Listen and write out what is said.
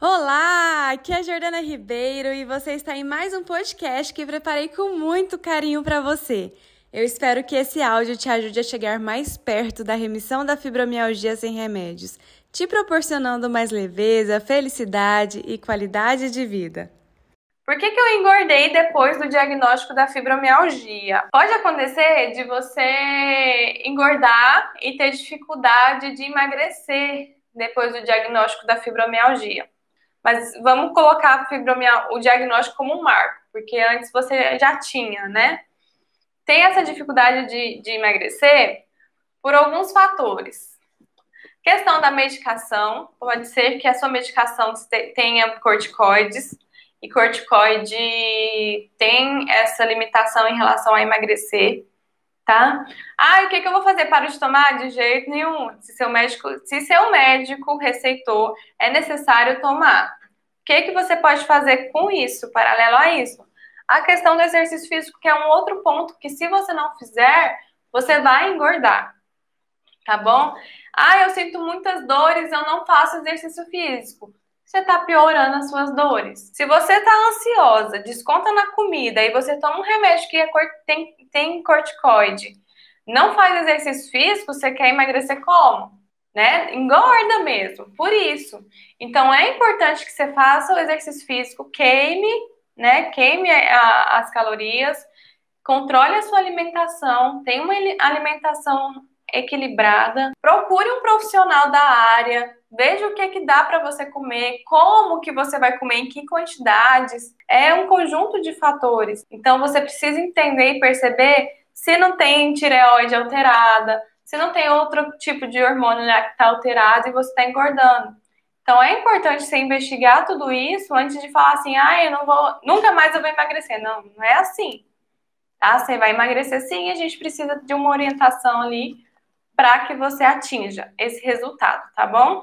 Olá, aqui é a Jordana Ribeiro e você está em mais um podcast que preparei com muito carinho para você. Eu espero que esse áudio te ajude a chegar mais perto da remissão da fibromialgia sem remédios, te proporcionando mais leveza, felicidade e qualidade de vida. Por que, que eu engordei depois do diagnóstico da fibromialgia? Pode acontecer de você engordar e ter dificuldade de emagrecer depois do diagnóstico da fibromialgia. Mas vamos colocar o diagnóstico como um marco, porque antes você já tinha, né? Tem essa dificuldade de, de emagrecer por alguns fatores. Questão da medicação, pode ser que a sua medicação tenha corticoides, e corticoide tem essa limitação em relação a emagrecer, tá? Ah, o que, que eu vou fazer? Para de tomar? De jeito nenhum. Se seu médico, se seu médico receitou, é necessário tomar. Que, que você pode fazer com isso, paralelo a isso? A questão do exercício físico, que é um outro ponto que, se você não fizer, você vai engordar. Tá bom? Ah, eu sinto muitas dores, eu não faço exercício físico. Você está piorando as suas dores. Se você está ansiosa, desconta na comida e você toma um remédio que é, tem, tem corticoide, não faz exercício físico, você quer emagrecer como? Né? Engorda mesmo, por isso. Então é importante que você faça o exercício físico, queime, né? Queime a, as calorias, controle a sua alimentação, tenha uma alimentação equilibrada. Procure um profissional da área, veja o que, que dá para você comer, como que você vai comer, em que quantidades. É um conjunto de fatores. Então você precisa entender e perceber se não tem tireoide alterada, se não tem outro tipo de hormônio né, que está alterado e você está engordando. Então é importante você investigar tudo isso antes de falar assim, ah, eu não vou, nunca mais eu vou emagrecer. Não, não é assim. Tá? Você vai emagrecer sim, a gente precisa de uma orientação ali para que você atinja esse resultado, tá bom?